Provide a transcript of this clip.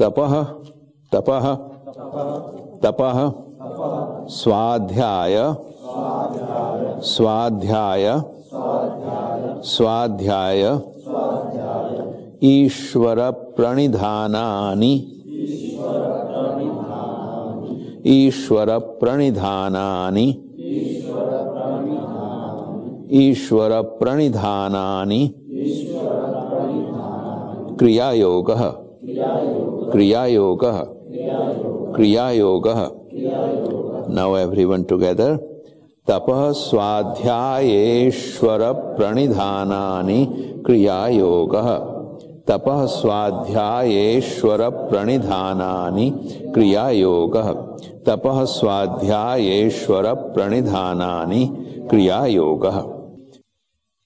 तपः तपः तपः स्वाध्याय स्वाध्याय स्वाध्याय ईश्वर प्रणिधानानि ईश्वर प्रणिधानानि ईश्वर प्रणिधानानि क्रियायोगः क्रियायोगः तपः स्वाध्यायेश्वर प्रणिधानानि क्रियायोगः। तपः स्वाध्यायेश्वर प्रणिधानानि क्रियायोगः। तपः स्वाध्यायेश्वर प्रणिधानानि क्रियायोगः